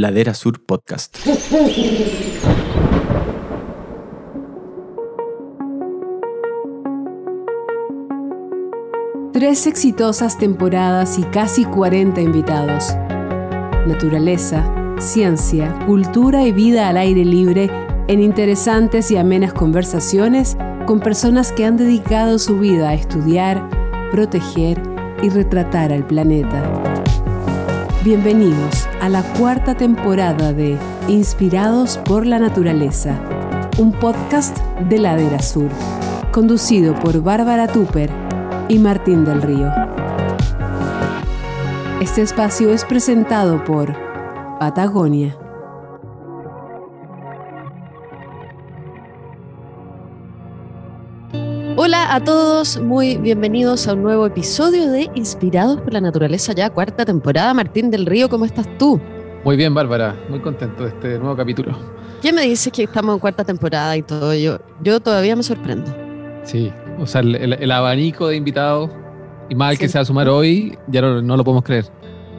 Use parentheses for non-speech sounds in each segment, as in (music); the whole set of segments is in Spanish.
Ladera Sur Podcast. Tres exitosas temporadas y casi 40 invitados. Naturaleza, ciencia, cultura y vida al aire libre en interesantes y amenas conversaciones con personas que han dedicado su vida a estudiar, proteger y retratar al planeta. Bienvenidos a la cuarta temporada de Inspirados por la Naturaleza, un podcast de Ladera Sur, conducido por Bárbara Tupper y Martín del Río. Este espacio es presentado por Patagonia. Hola a todos, muy bienvenidos a un nuevo episodio de Inspirados por la Naturaleza, ya cuarta temporada. Martín del Río, ¿cómo estás tú? Muy bien, Bárbara, muy contento de este nuevo capítulo. ¿Quién me dice que estamos en cuarta temporada y todo? Yo, yo todavía me sorprendo. Sí, o sea, el, abanico de invitados y más el que se va a sumar hoy, ya no, no, lo podemos creer.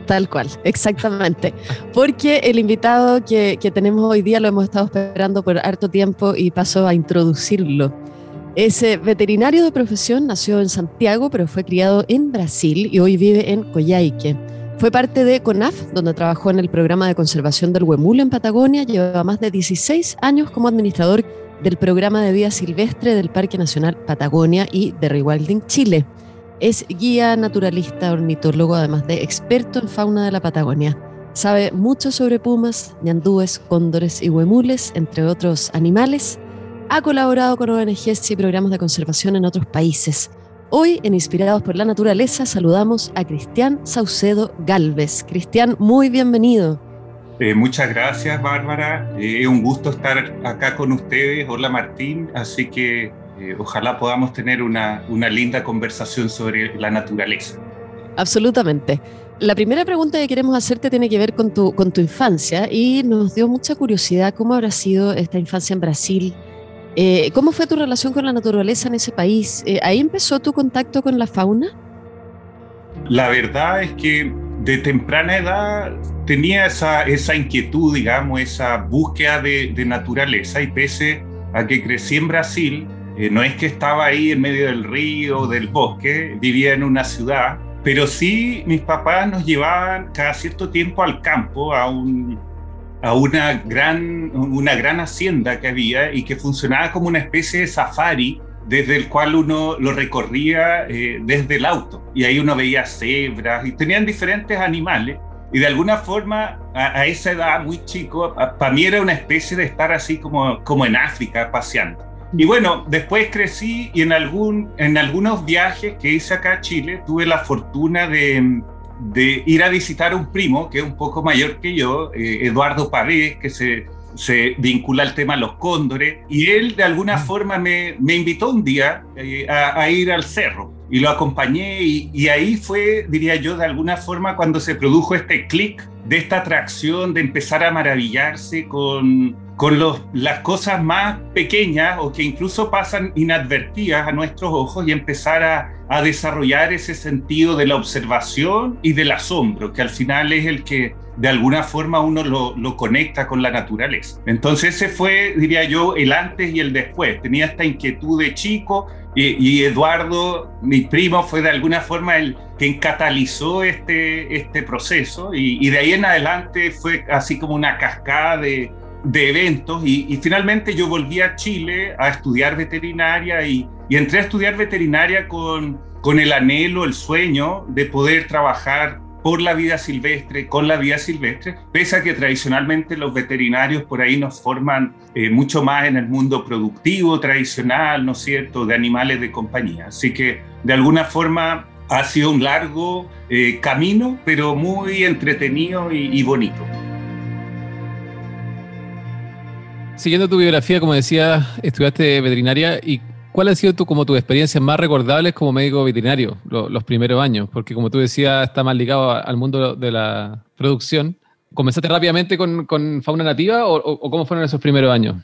Tal cual, exactamente. Porque el invitado que, que tenemos hoy día lo hemos estado esperando por harto tiempo y paso a introducirlo. Es veterinario de profesión, nació en Santiago, pero fue criado en Brasil y hoy vive en Coyhaique. Fue parte de CONAF, donde trabajó en el programa de conservación del huemul en Patagonia. Lleva más de 16 años como administrador del programa de vida silvestre del Parque Nacional Patagonia y de Rewilding Chile. Es guía naturalista, ornitólogo, además de experto en fauna de la Patagonia. Sabe mucho sobre pumas, ñandúes, cóndores y huemules, entre otros animales ha colaborado con ONGs y programas de conservación en otros países. Hoy, en Inspirados por la Naturaleza, saludamos a Cristian Saucedo Galvez. Cristian, muy bienvenido. Eh, muchas gracias, Bárbara. Eh, es un gusto estar acá con ustedes. Hola, Martín. Así que eh, ojalá podamos tener una, una linda conversación sobre la naturaleza. Absolutamente. La primera pregunta que queremos hacerte tiene que ver con tu, con tu infancia y nos dio mucha curiosidad cómo habrá sido esta infancia en Brasil, eh, ¿Cómo fue tu relación con la naturaleza en ese país? Eh, ¿Ahí empezó tu contacto con la fauna? La verdad es que de temprana edad tenía esa, esa inquietud, digamos, esa búsqueda de, naturaleza y pese a que crecí en Brasil, eh, no es que estaba ahí en medio del río, del bosque, vivía en una ciudad, pero sí mis papás nos llevaban cada cierto tiempo al campo, a un, a una gran, una gran hacienda que había y que funcionaba como una especie de safari desde el cual uno lo recorría eh, desde el auto. Y ahí uno veía cebras y tenían diferentes animales. Y de alguna forma, a, esa edad muy chico, para mí era una especie de estar así como, como en África paseando. Y bueno, después crecí y en, algún, en algunos viajes que hice acá a Chile tuve la fortuna de, de ir a visitar a un primo que es un poco mayor que yo, eh, Eduardo Pavé, que se, se, vincula al tema los cóndores, y él de alguna mm. forma me, me invitó un día eh, a, ir al cerro y lo acompañé y, y, ahí fue, diría yo, de alguna forma cuando se produjo este clic de esta atracción, de empezar a maravillarse con, con los, las cosas más pequeñas o que incluso pasan inadvertidas a nuestros ojos y empezar a, desarrollar ese sentido de la observación y del asombro, que al final es el que de alguna forma uno lo, conecta con la naturaleza. Entonces ese fue, diría yo, el antes y el después. Tenía esta inquietud de chico y, Eduardo, mi primo, fue de alguna forma el quien catalizó este, este proceso y de ahí en adelante fue así como una cascada de de eventos y, finalmente yo volví a Chile a estudiar veterinaria y, entré a estudiar veterinaria con, con el anhelo, el sueño de poder trabajar por la vida silvestre, con la vida silvestre, pese a que tradicionalmente los veterinarios por ahí nos forman eh, mucho más en el mundo productivo, tradicional, ¿no es cierto?, de animales de compañía. Así que de alguna forma ha sido un largo eh, camino, pero muy entretenido y bonito. Siguiendo tu biografía, como decía, estudiaste veterinaria y ¿cuál ha sido tu, como tus experiencias más recordables como médico veterinario los primeros años? Porque como tú decías, está más ligado al mundo de la producción. ¿Comenzaste rápidamente con, fauna nativa o, cómo fueron esos primeros años?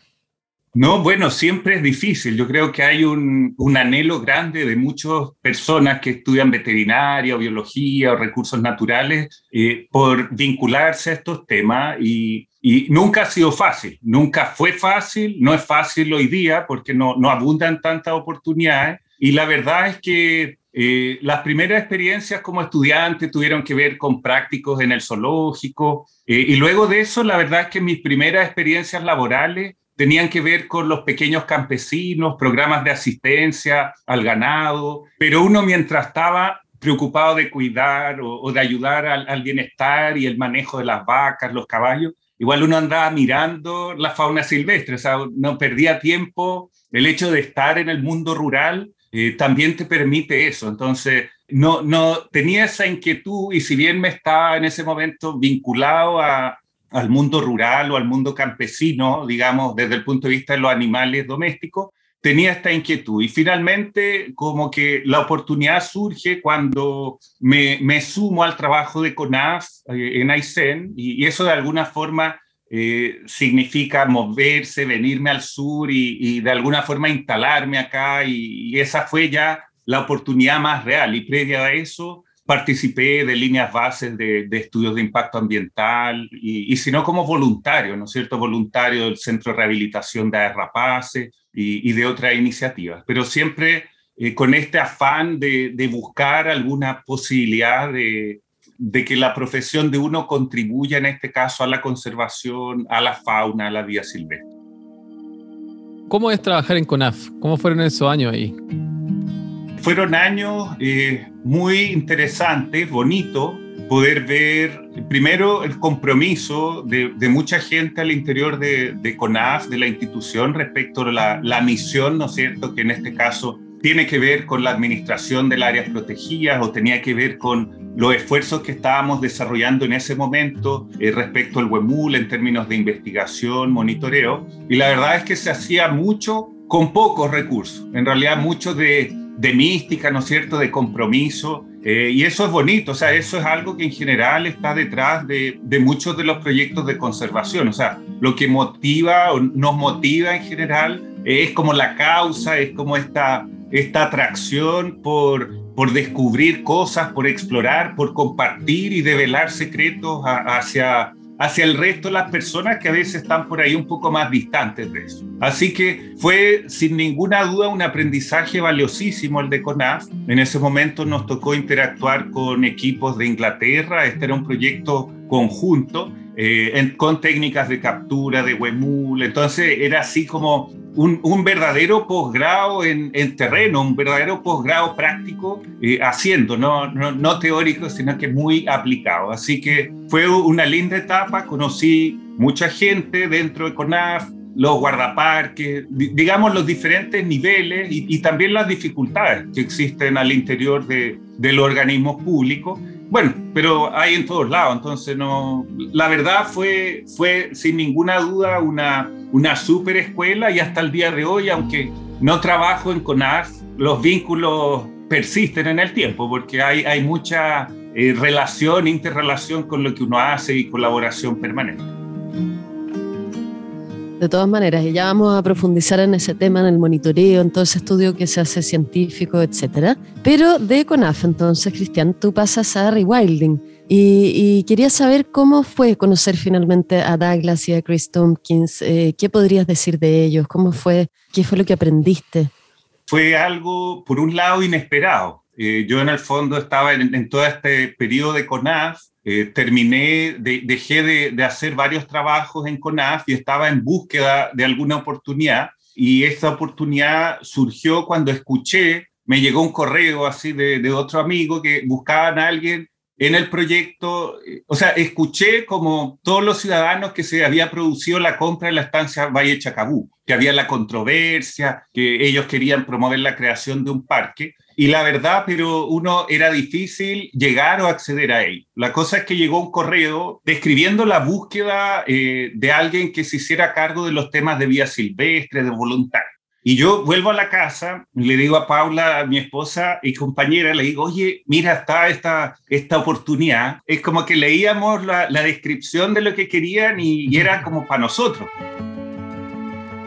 No, bueno, siempre es difícil. Yo creo que hay un, anhelo grande de muchas personas que estudian veterinaria o biología o recursos naturales eh, por vincularse a estos temas y, nunca ha sido fácil, nunca fue fácil, no es fácil hoy día porque no, no abundan tantas oportunidades. Y la verdad es que eh, las primeras experiencias como estudiante tuvieron que ver con prácticos en el zoológico eh, y luego de eso la verdad es que mis primeras experiencias laborales tenían que ver con los pequeños campesinos, programas de asistencia al ganado, pero uno mientras estaba preocupado de cuidar o, de ayudar al, bienestar y el manejo de las vacas, los caballos, igual uno andaba mirando la fauna silvestre, o sea, no perdía tiempo. El hecho de estar en el mundo rural eh, también te permite eso. Entonces, no, no tenía esa inquietud y si bien me estaba en ese momento vinculado al mundo rural o al mundo campesino, digamos, desde el punto de vista de los animales domésticos, tenía esta inquietud. Y finalmente, como que la oportunidad surge cuando me, me sumo al trabajo de CONAF eh, en Aysén, y, eso de alguna forma eh, significa moverse, venirme al sur y, de alguna forma instalarme acá, y, y esa fue ya la oportunidad más real. Y previa a eso, participé de líneas bases de, estudios de impacto ambiental y, y si no como voluntario, ¿no es cierto? Voluntario del Centro de Rehabilitación de Rapaces y, y de otras iniciativas, pero siempre eh, con este afán de, de, buscar alguna posibilidad de, de que la profesión de uno contribuya en este caso a la conservación, a la fauna, a la vida silvestre. ¿Cómo es trabajar en CONAF? ¿Cómo fueron esos años ahí? fueron años eh, muy interesantes, bonitos, poder ver primero el compromiso de, mucha gente al interior de, CONAF, de la institución, respecto a la, la, misión, ¿no es cierto?, que en este caso tiene que ver con la administración del áreas protegidas o tenía que ver con los esfuerzos que estábamos desarrollando en ese momento eh, respecto al WEMUL en términos de investigación, monitoreo. Y la verdad es que se hacía mucho con pocos recursos, en realidad mucho de de mística, ¿no es cierto?, de compromiso. Eh, y eso es bonito, o sea, eso es algo que en general está detrás de, de, muchos de los proyectos de conservación. O sea, lo que motiva o nos motiva en general es como la causa, es como esta, esta atracción por, por descubrir cosas, por explorar, por compartir y develar secretos hacia hacia el resto de las personas que a veces están por ahí un poco más distantes de eso. Así que fue sin ninguna duda un aprendizaje valiosísimo el de CONAF. En ese momento nos tocó interactuar con equipos de Inglaterra, este era un proyecto conjunto eh, con técnicas de captura, de WEMUL, entonces era así como un, verdadero posgrado en, terreno, un verdadero posgrado práctico, eh, haciendo, no, no, teórico, sino que muy aplicado. Así que fue una linda etapa, conocí mucha gente dentro de CONAF, los guardaparques, digamos los diferentes niveles y, también las dificultades que existen al interior de, de los organismos. Bueno, pero hay en todos lados, entonces no, la verdad fue, fue sin ninguna duda una, una super escuela y hasta el día de hoy, aunque no trabajo en CONAF, los vínculos persisten en el tiempo porque hay, hay mucha eh, relación, interrelación con lo que uno hace y colaboración permanente. De todas maneras, y ya vamos a profundizar en ese tema, en el monitoreo, en todo ese estudio que se hace científico, etcétera. Pero de CONAF, entonces, Cristian, tú pasas a Rewilding. Y, y, quería saber cómo fue conocer finalmente a Douglas y a Chris Tompkins. Eh, ¿Qué podrías decir de ellos? ¿Cómo fue? ¿Qué fue lo que aprendiste? Fue algo, por un lado, inesperado. Eh, yo en el fondo estaba en, en todo este periodo de CONAF eh, terminé, dejé de, hacer varios trabajos en CONAF y estaba en búsqueda de alguna oportunidad. Y esta oportunidad surgió cuando escuché, me llegó un correo así de, de otro amigo que buscaban a alguien en el proyecto, o sea, escuché como todos los ciudadanos que se había producido la compra de la estancia Valle Chacabú, que había la controversia, que ellos querían promover la creación de un parque. Y la verdad, pero uno era difícil llegar o acceder a él. La cosa es que llegó un correo describiendo la búsqueda eh, de alguien que se hiciera cargo de los temas de vía silvestre, de voluntario. Y yo vuelvo a la casa, le digo a Paula, mi esposa y compañera, le digo, oye, mira, está esta, esta oportunidad. Es como que leíamos la, la descripción de lo que querían y, y era como para nosotros.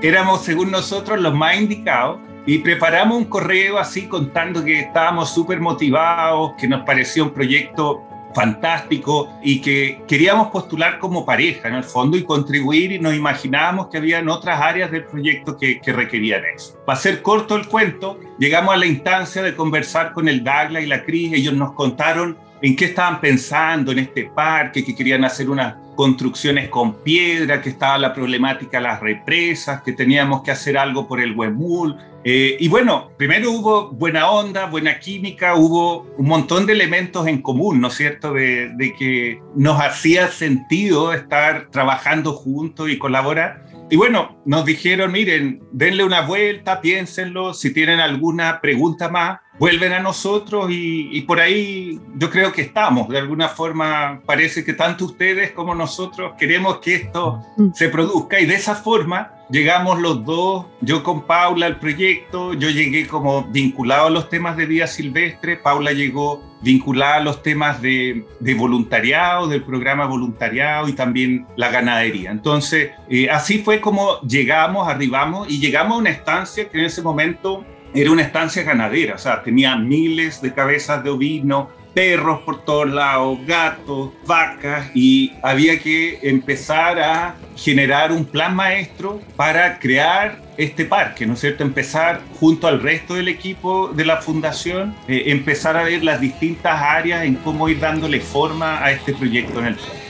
éramos, según nosotros, los más indicados y preparamos un correo así contando que estábamos súper motivados, que nos parecía un proyecto fantástico y que queríamos postular como pareja en el fondo y contribuir y nos imaginábamos que habían otras áreas del proyecto que, que requerían eso. Para ser corto el cuento, llegamos a la instancia de conversar con el Dagla y la Cris, ellos nos contaron en qué estaban pensando en este parque, que querían hacer unas construcciones con piedra, que estaba la problemática de las represas, que teníamos que hacer algo por el Huemul. Eh, y bueno, primero hubo buena onda, buena química, hubo un montón de elementos en común, ¿no es cierto?, de, de que nos hacía sentido estar trabajando juntos y colaborar. Y bueno, nos dijeron, miren, denle una vuelta, piénsenlo, si tienen alguna pregunta más, vuelven a nosotros y, y, por ahí yo creo que estamos. De alguna forma parece que tanto ustedes como nosotros queremos que esto mm. se produzca y de esa forma llegamos los dos, yo con Paula al proyecto, yo llegué como vinculado a los temas de vida silvestre, Paula llegó vinculada a los temas de, de voluntariado, del programa voluntariado y también la ganadería. Entonces, eh, así fue como llegamos, arribamos y llegamos a una estancia que en ese momento era una estancia ganadera, o sea, tenía miles de cabezas de ovino, perros por todos lados, gatos, vacas, y había que empezar a generar un plan maestro para crear este parque, ¿no es cierto? Empezar junto al resto del equipo de la fundación, eh, empezar a ver las distintas áreas en cómo ir dándole forma a este proyecto en el parque.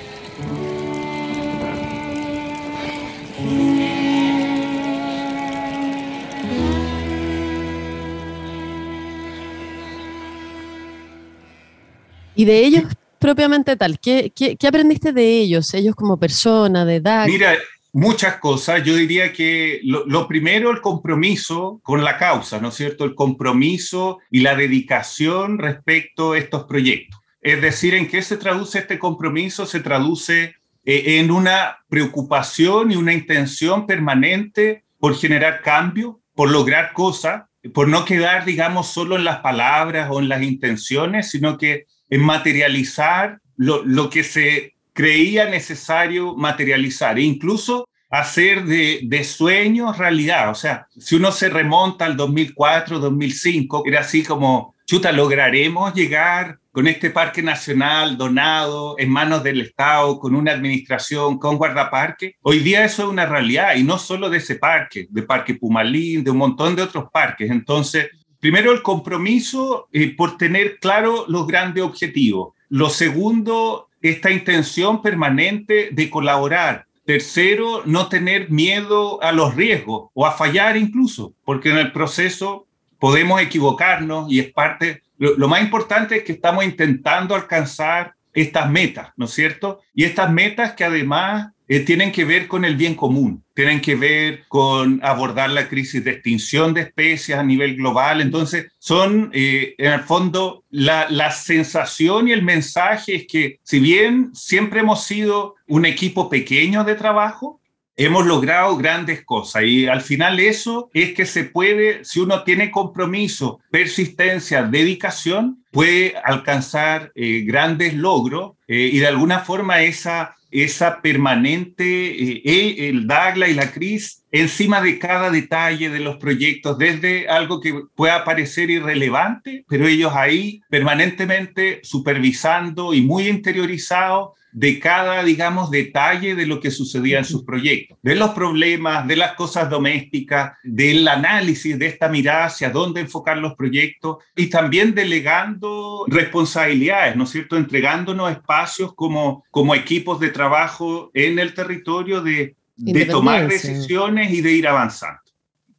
Y de ellos propiamente tal, ¿qué, qué, qué aprendiste de ellos, ellos como persona, de edad? Mira, muchas cosas. Yo diría que lo, lo, primero, el compromiso con la causa, ¿no es cierto? El compromiso y la dedicación respecto a estos proyectos. Es decir, ¿en qué se traduce este compromiso? Se traduce eh, en una preocupación y una intención permanente por generar cambio, por lograr cosas, por no quedar, digamos, solo en las palabras o en las intenciones, sino que en materializar lo, lo que se creía necesario materializar e incluso hacer de, de, sueños realidad. O sea, si uno se remonta al 2004, 2005, era así como, chuta, lograremos llegar con este parque nacional donado en manos del Estado, con una administración, con guardaparque. Hoy día eso es una realidad y no solo de ese parque, de Parque Pumalín, de un montón de otros parques. Entonces, primero el compromiso eh, por tener claro los grandes objetivos. Lo segundo, esta intención permanente de colaborar. Tercero, no tener miedo a los riesgos o a fallar incluso, porque en el proceso podemos equivocarnos y es parte, lo, lo más importante es que estamos intentando alcanzar estas metas, ¿no es cierto? Y estas metas que además eh, tienen que ver con el bien común, tienen que ver con abordar la crisis de extinción de especies a nivel global. Entonces, son, eh, en el fondo, la, sensación y el mensaje es que si bien siempre hemos sido un equipo pequeño de trabajo, hemos logrado grandes cosas y al final eso es que se puede, si uno tiene compromiso, persistencia, dedicación, puede alcanzar eh, grandes logros y de alguna forma esa esa permanente, eh, el Dagla y la Cris, encima de cada detalle de los proyectos, desde algo que pueda parecer irrelevante, pero ellos ahí permanentemente supervisando y muy interiorizados de cada, digamos, detalle de lo que sucedía en sus proyectos, de los problemas, de las cosas domésticas, del análisis de esta mirada hacia dónde enfocar los proyectos y también delegando responsabilidades, ¿no es cierto?, entregándonos espacios como, como equipos de trabajo en el territorio de, de tomar decisiones y de ir avanzando.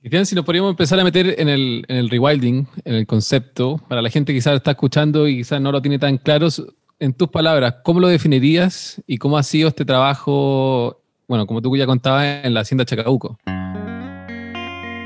Cristian, si nos podríamos empezar a meter en el, en el rewilding, en el concepto, para la gente que quizás está escuchando y quizás no lo tiene tan claro, en tus palabras, ¿cómo lo definirías y cómo ha sido este trabajo, bueno, como tú ya contabas, en la hacienda Chacabuco?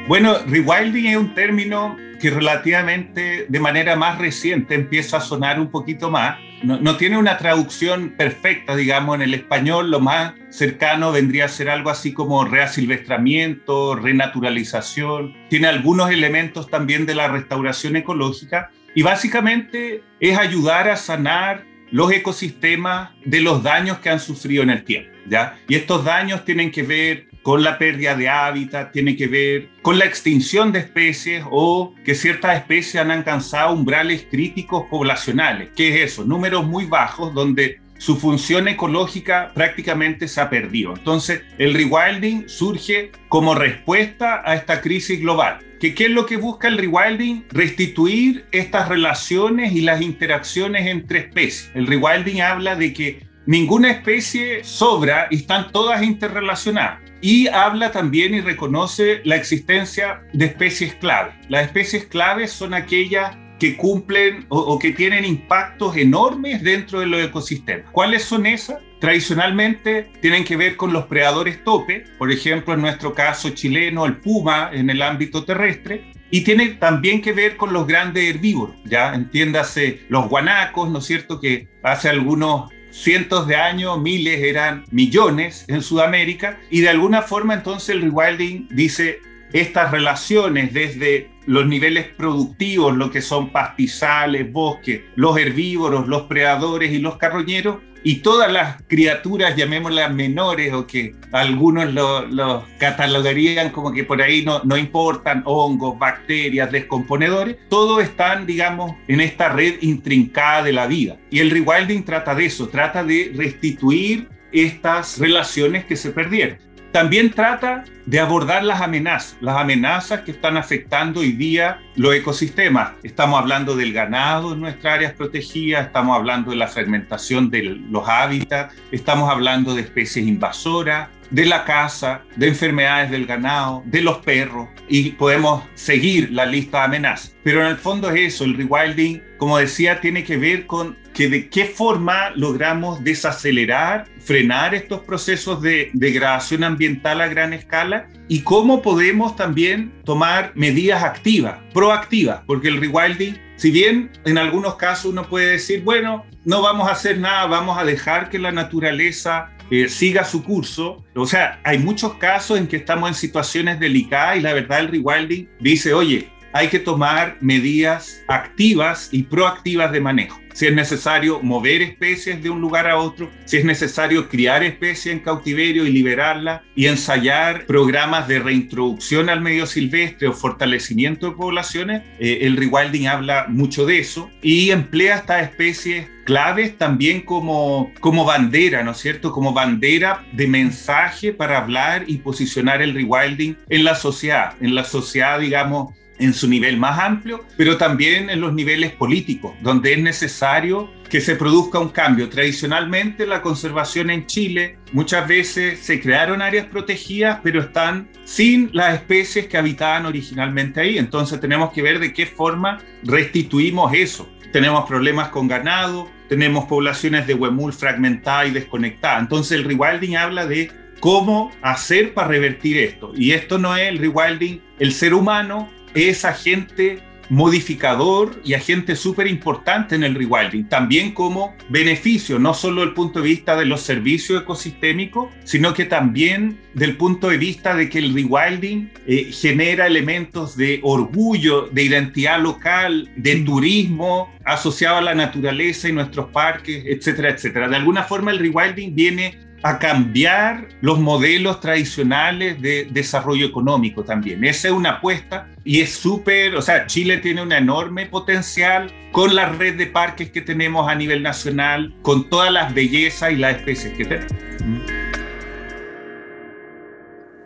Bueno, rewilding es un término que relativamente de manera más reciente empieza a sonar un poquito más. No, no, tiene una traducción perfecta, digamos, en el español. Lo más cercano vendría a ser algo así como reasilvestramiento, renaturalización. Tiene algunos elementos también de la restauración ecológica. Y básicamente es ayudar a sanar los ecosistemas de los daños que han sufrido en el tiempo. ¿ya? Y estos daños tienen que ver con la pérdida de hábitat, tienen que ver con la extinción de especies o que ciertas especies han alcanzado umbrales críticos poblacionales. ¿Qué es eso? Números muy bajos donde su función ecológica prácticamente se ha perdido. Entonces, el rewilding surge como respuesta a esta crisis global. ¿Qué, ¿Qué es lo que busca el rewilding? Restituir estas relaciones y las interacciones entre especies. El rewilding habla de que ninguna especie sobra y están todas interrelacionadas. Y habla también y reconoce la existencia de especies clave. Las especies claves son aquellas que cumplen o, que tienen impactos enormes dentro de los ecosistemas. ¿Cuáles son esas? Tradicionalmente tienen que ver con los predadores tope, por ejemplo, en nuestro caso chileno, el puma en el ámbito terrestre, y tiene también que ver con los grandes herbívoros, ya entiéndase los guanacos, ¿no es cierto?, que hace algunos cientos de años, miles, eran millones en Sudamérica, y de alguna forma entonces el rewilding dice, estas relaciones desde los niveles productivos, lo que son pastizales, bosques, los herbívoros, los predadores y los carroñeros, y todas las criaturas, llamémoslas menores o que algunos los catalogarían como que por ahí no, no importan, hongos, bacterias, descomponedores, todos están, digamos, en esta red intrincada de la vida. Y el rewilding trata de eso, trata de restituir estas relaciones que se perdieron. También trata de abordar las amenazas, las amenazas que están afectando hoy día los ecosistemas. Estamos hablando del ganado en nuestras áreas protegidas, estamos hablando de la fragmentación de los hábitats, estamos hablando de especies invasoras, de la caza, de enfermedades del ganado, de los perros, y podemos seguir la lista de amenazas. Pero en el fondo es eso, el rewilding, como decía, tiene que ver con que de qué forma logramos desacelerar, frenar estos procesos de degradación ambiental a gran escala y cómo podemos también tomar medidas activas, proactivas, porque el rewilding, si bien en algunos casos uno puede decir, bueno, no vamos a hacer nada, vamos a dejar que la naturaleza eh, siga su curso. O sea, hay muchos casos en que estamos en situaciones delicadas y la verdad el rewilding dice, oye, hay que tomar medidas activas y proactivas de manejo. Si es necesario mover especies de un lugar a otro, si es necesario criar especies en cautiverio y liberarlas y ensayar programas de reintroducción al medio silvestre o fortalecimiento de poblaciones, eh, el rewilding habla mucho de eso y emplea estas especies claves también como, como bandera, ¿no es cierto? Como bandera de mensaje para hablar y posicionar el rewilding en la sociedad, en la sociedad, digamos, en su nivel más amplio, pero también en los niveles políticos, donde es necesario que se produzca un cambio. Tradicionalmente la conservación en Chile muchas veces se crearon áreas protegidas, pero están sin las especies que habitaban originalmente ahí. Entonces tenemos que ver de qué forma restituimos eso. Tenemos problemas con ganado, tenemos poblaciones de huemul fragmentadas y desconectadas. Entonces el rewilding habla de cómo hacer para revertir esto. Y esto no es el rewilding, el ser humano es agente modificador y agente súper importante en el rewilding, también como beneficio, no solo del punto de vista de los servicios ecosistémicos, sino que también del punto de vista de que el rewilding eh, genera elementos de orgullo, de identidad local, de turismo asociado a la naturaleza y nuestros parques, etcétera, etcétera. De alguna forma el rewilding viene a cambiar los modelos tradicionales de desarrollo económico también. Esa es una apuesta y es súper, o sea, Chile tiene un enorme potencial con la red de parques que tenemos a nivel nacional, con todas las bellezas y las especies que tenemos.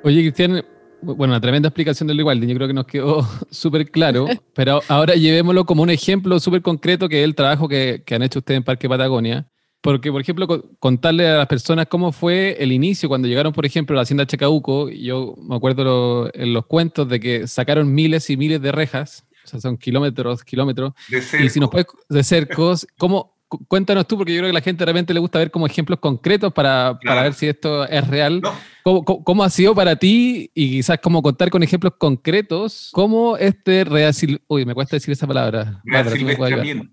Oye, Cristian, bueno, una tremenda explicación del igual, yo creo que nos quedó (laughs) súper claro, pero ahora llevémoslo como un ejemplo súper concreto que es el trabajo que, que han hecho ustedes en Parque Patagonia porque, por ejemplo, contarle a las personas cómo fue el inicio, cuando llegaron, por ejemplo, a la hacienda Chacauco, yo me acuerdo en los cuentos de que sacaron miles y miles de rejas, o sea, son kilómetros, kilómetros, de y si nos puedes, de cercos, ¿cómo, cuéntanos tú, porque yo creo que a la gente de repente le gusta ver como ejemplos concretos para, para ver si esto es real. ¿Cómo, ha sido para ti y quizás cómo contar con ejemplos concretos cómo este reasil... Uy, me cuesta decir esa palabra.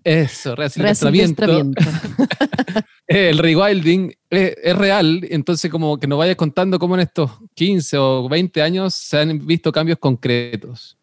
Eso, reasilvestramiento. (laughs) el rewilding es, es, real, entonces como que nos vayas contando cómo en estos 15 o 20 años se han visto cambios concretos.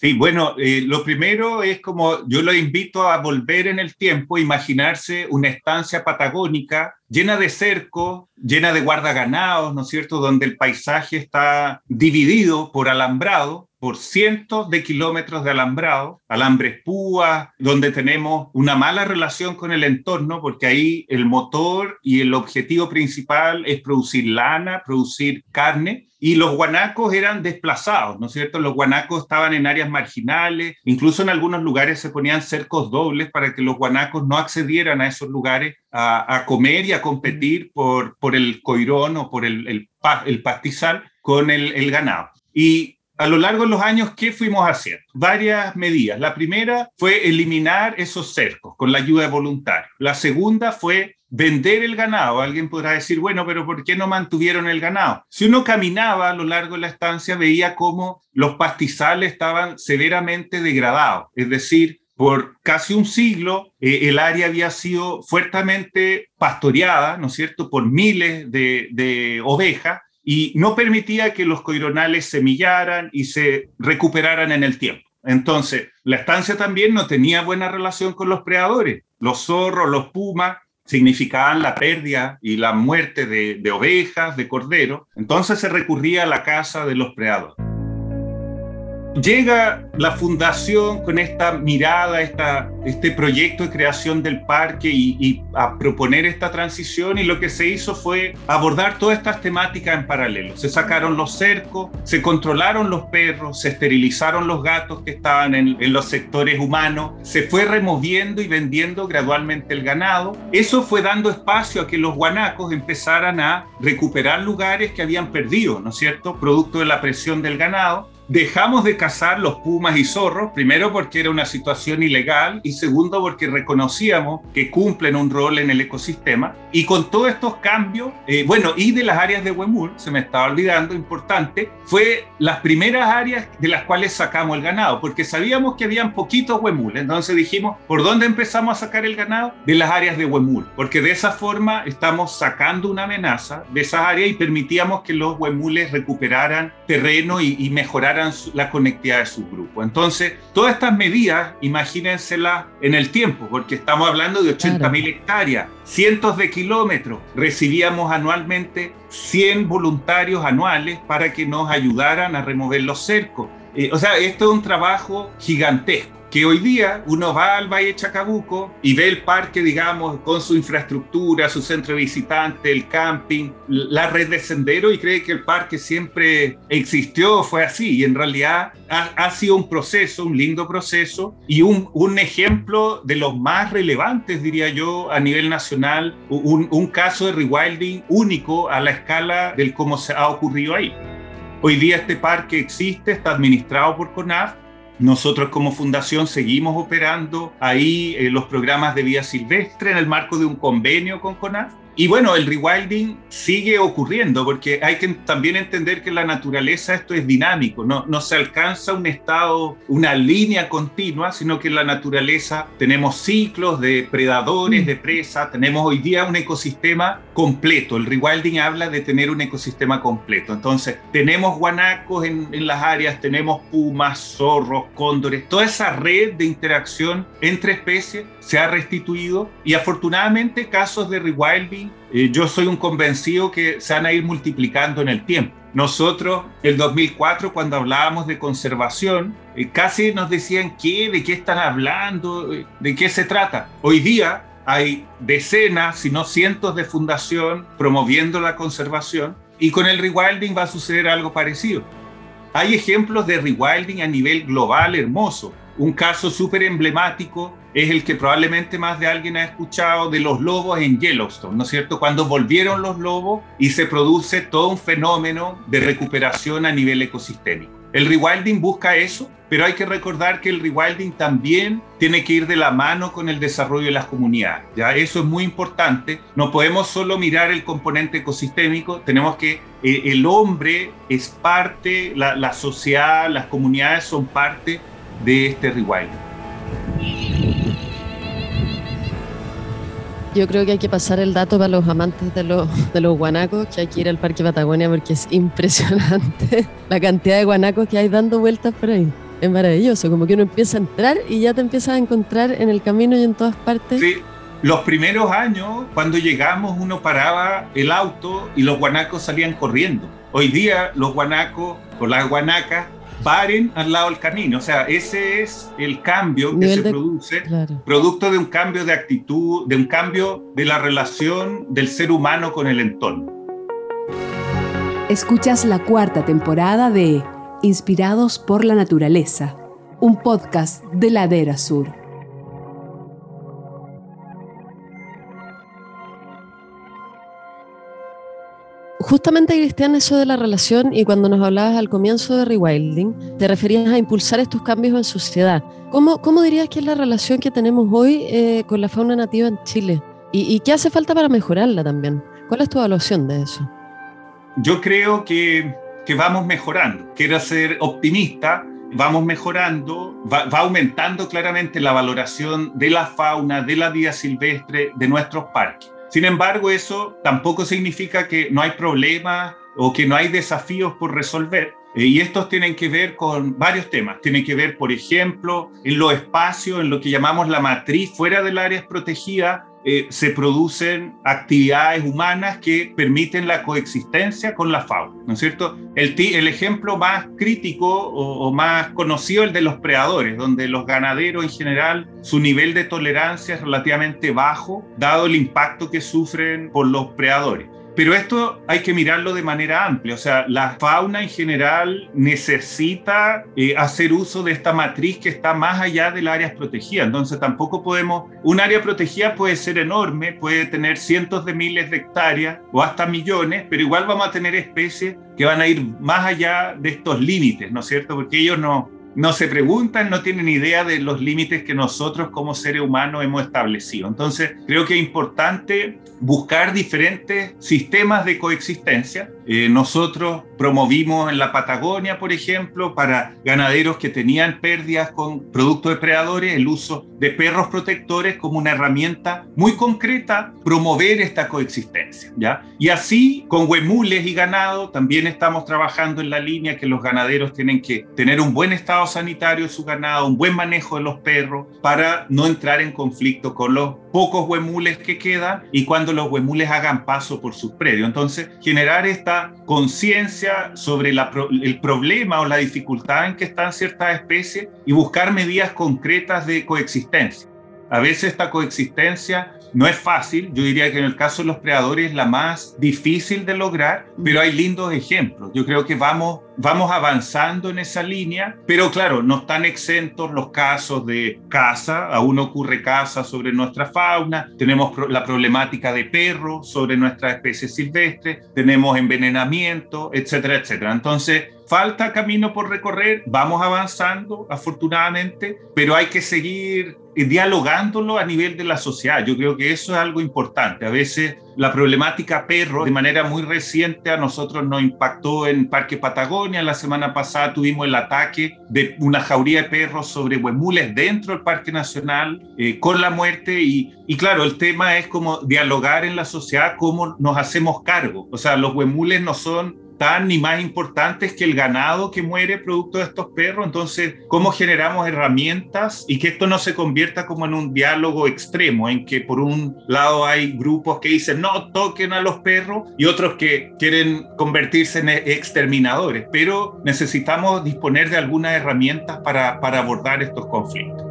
Sí, bueno, eh, lo primero es como yo lo invito a volver en el tiempo, imaginarse una estancia patagónica llena de cercos, llena de guardaganados, ¿no es cierto?, donde el paisaje está dividido por alambrado por cientos de kilómetros de alambrado, alambres púas, donde tenemos una mala relación con el entorno, porque ahí el motor y el objetivo principal es producir lana, producir carne, y los guanacos eran desplazados, ¿no es cierto? Los guanacos estaban en áreas marginales, incluso en algunos lugares se ponían cercos dobles para que los guanacos no accedieran a esos lugares a, comer y a competir por, por el coirón o por el, el, el pastizal con el, el ganado. Y a lo largo de los años, ¿qué fuimos haciendo? Varias medidas. La primera fue eliminar esos cercos con la ayuda de voluntarios. La segunda fue vender el ganado. Alguien podrá decir, bueno, pero ¿por qué no mantuvieron el ganado? Si uno caminaba a lo largo de la estancia, veía cómo los pastizales estaban severamente degradados. Es decir, por casi un siglo, eh, el área había sido fuertemente pastoreada, ¿no es cierto?, por miles de, de ovejas y no permitía que los coironales semillaran y se recuperaran en el tiempo. Entonces, la estancia también no tenía buena relación con los predadores. Los zorros, los pumas significaban la pérdida y la muerte de, de ovejas, de corderos. Entonces se recurría a la caza de los predadores. Llega la fundación con esta mirada, este proyecto de creación del parque y, a proponer esta transición y lo que se hizo fue abordar todas estas temáticas en paralelo. Se sacaron los cercos, se controlaron los perros, se esterilizaron los gatos que estaban en, en los sectores humanos, se fue removiendo y vendiendo gradualmente el ganado. Eso fue dando espacio a que los guanacos empezaran a recuperar lugares que habían perdido, ¿no es cierto?, producto de la presión del ganado dejamos de cazar los pumas y zorros, primero porque era una situación ilegal y segundo porque reconocíamos que cumplen un rol en el ecosistema. Y con todos estos cambios, eh, bueno, y de las áreas de Huemul, se me estaba olvidando, importante, fue las primeras áreas de las cuales sacamos el ganado, porque sabíamos que habían poquitos Huemul. Entonces dijimos, ¿por dónde empezamos a sacar el ganado? De las áreas de Huemul, porque de esa forma estamos sacando una amenaza de esas áreas y permitíamos que los Huemules recuperaran terreno y, y mejoraran la conectividad de su grupo. Entonces, todas estas medidas, imagínenselas en el tiempo, porque estamos hablando de 80.000 hectáreas, cientos de kilómetros. Recibíamos anualmente 100 voluntarios anuales para que nos ayudaran a remover los cercos. Eh, o sea, esto es un trabajo gigantesco que hoy día uno va al Valle Chacabuco y ve el parque, digamos, con su infraestructura, su centro de visitantes, el camping, la red de sendero y cree que el parque siempre existió, fue así. Y en realidad ha, sido un proceso, un lindo proceso y un, un, ejemplo de los más relevantes, diría yo, a nivel nacional, un, un caso de rewilding único a la escala del cómo se ha ocurrido ahí. Hoy día este parque existe, está administrado por CONAF nosotros como fundación seguimos operando ahí eh, los programas de vida silvestre en el marco de un convenio con CONAF y bueno, el rewilding sigue ocurriendo porque hay que también entender que en la naturaleza esto es dinámico, no, no se alcanza un estado, una línea continua, sino que en la naturaleza tenemos ciclos de predadores, mm. de presa, tenemos hoy día un ecosistema completo. El rewilding habla de tener un ecosistema completo. Entonces, tenemos guanacos en, en las áreas, tenemos pumas, zorros, cóndores, toda esa red de interacción entre especies se ha restituido y afortunadamente casos de rewilding eh, yo soy un convencido que se van a ir multiplicando en el tiempo. Nosotros, el 2004, cuando hablábamos de conservación, eh, casi nos decían, ¿qué? ¿De qué están hablando? Eh, ¿De qué se trata? Hoy día hay decenas, si no cientos de fundación promoviendo la conservación y con el rewilding va a suceder algo parecido. Hay ejemplos de rewilding a nivel global hermoso. Un caso súper emblemático es el que probablemente más de alguien ha escuchado de los lobos en Yellowstone, ¿no es cierto? Cuando volvieron los lobos y se produce todo un fenómeno de recuperación a nivel ecosistémico. El rewilding busca eso, pero hay que recordar que el rewilding también tiene que ir de la mano con el desarrollo de las comunidades. ¿ya? Eso es muy importante. No podemos solo mirar el componente ecosistémico, tenemos que eh, el hombre es parte, la, la sociedad, las comunidades son parte de este rewilding. Yo creo que hay que pasar el dato para los amantes de los, de los guanacos, que hay que ir al Parque Patagonia porque es impresionante (laughs) la cantidad de guanacos que hay dando vueltas por ahí. Es maravilloso, como que uno empieza a entrar y ya te empiezas a encontrar en el camino y en todas partes. Sí, los primeros años, cuando llegamos, uno paraba el auto y los guanacos salían corriendo. Hoy día los guanacos o las guanacas paren al lado del camino. O sea, ese es el cambio que se produce, producto de un cambio de actitud, de un cambio de la relación del ser humano con el entorno. Escuchas la cuarta temporada de Inspirados por la Naturaleza, un podcast de Ladera Sur. Justamente, Cristian, eso de la relación y cuando nos hablabas al comienzo de Rewilding, te referías a impulsar estos cambios en sociedad. ¿Cómo, cómo dirías que es la relación que tenemos hoy eh, con la fauna nativa en Chile? ¿Y, ¿Y qué hace falta para mejorarla también? ¿Cuál es tu evaluación de eso? Yo creo que, que vamos mejorando. Quiero ser optimista, vamos mejorando, va, va, aumentando claramente la valoración de la fauna, de la vida silvestre, de nuestros parques. Sin embargo, eso tampoco significa que no hay problemas o que no hay desafíos por resolver. Eh, y estos tienen que ver con varios temas. Tienen que ver, por ejemplo, en los espacios, en lo que llamamos la matriz fuera del área protegida, eh, se producen actividades humanas que permiten la coexistencia con la fauna, ¿no es cierto? El, ejemplo más crítico o, o, más conocido es el de los predadores, donde los ganaderos en general su nivel de tolerancia es relativamente bajo, dado el impacto que sufren por los predadores. Pero esto hay que mirarlo de manera amplia, o sea, la fauna en general necesita eh, hacer uso de esta matriz que está más allá del área protegida. Entonces tampoco podemos, un área protegida puede ser enorme, puede tener cientos de miles de hectáreas o hasta millones, pero igual vamos a tener especies que van a ir más allá de estos límites, ¿no es cierto? Porque ellos no, no se preguntan, no tienen idea de los límites que nosotros como seres humanos hemos establecido. Entonces, creo que es importante buscar diferentes sistemas de coexistencia. Eh, nosotros promovimos en la Patagonia, por ejemplo, para ganaderos que tenían pérdidas con productos depredadores, el uso de perros protectores como una herramienta muy concreta, promover esta coexistencia. Y así, con huemules y ganado, también estamos trabajando en la línea que los ganaderos tienen que tener un buen estado sanitario de su ganado, un buen manejo de los perros, para no entrar en conflicto con los pocos huemules que quedan y cuando los huemules hagan paso por sus predios. Entonces, generar esta conciencia sobre el problema o la dificultad en que están ciertas especies y buscar medidas concretas de coexistencia. A veces esta coexistencia no es fácil, yo diría que en el caso de los predadores es la más difícil de lograr, pero hay lindos ejemplos. Yo creo que vamos, vamos avanzando en esa línea, pero claro, no están exentos los casos de caza, aún ocurre caza sobre nuestra fauna, tenemos la problemática de perros sobre nuestras especies silvestres, tenemos envenenamiento, etcétera, etcétera. Entonces, falta camino por recorrer, vamos avanzando afortunadamente, pero hay que seguir dialogándolo a nivel de la sociedad. Yo creo que eso es algo importante. A veces la problemática perro de manera muy reciente a nosotros nos impactó en Parque Patagonia. La semana pasada tuvimos el ataque de una jauría de perros sobre huemules dentro del Parque Nacional eh, con la muerte y, y claro, el tema es como dialogar en la sociedad cómo nos hacemos cargo. O sea, los huemules no son tan ni más importantes que el ganado que muere producto de estos perros. Entonces, ¿cómo generamos herramientas y que esto no se convierta como en un diálogo extremo, en que por un lado hay grupos que dicen no toquen a los perros y otros que quieren convertirse en exterminadores? Pero necesitamos disponer de algunas herramientas para, para abordar estos conflictos.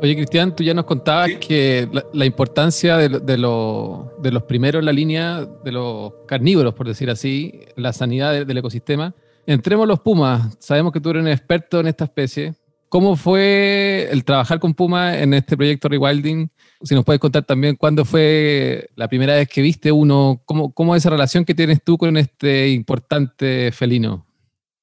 Oye, Cristian, tú ya nos contabas que la, importancia de, de, de, los primeros en la línea, de los carnívoros, por decir así, la sanidad del ecosistema. Entremos los pumas. Sabemos que tú eres un experto en esta especie. ¿Cómo fue el trabajar con pumas en este proyecto Rewilding? Si nos puedes contar también cuándo fue la primera vez que viste uno, cómo, cómo es esa relación que tienes tú con este importante felino.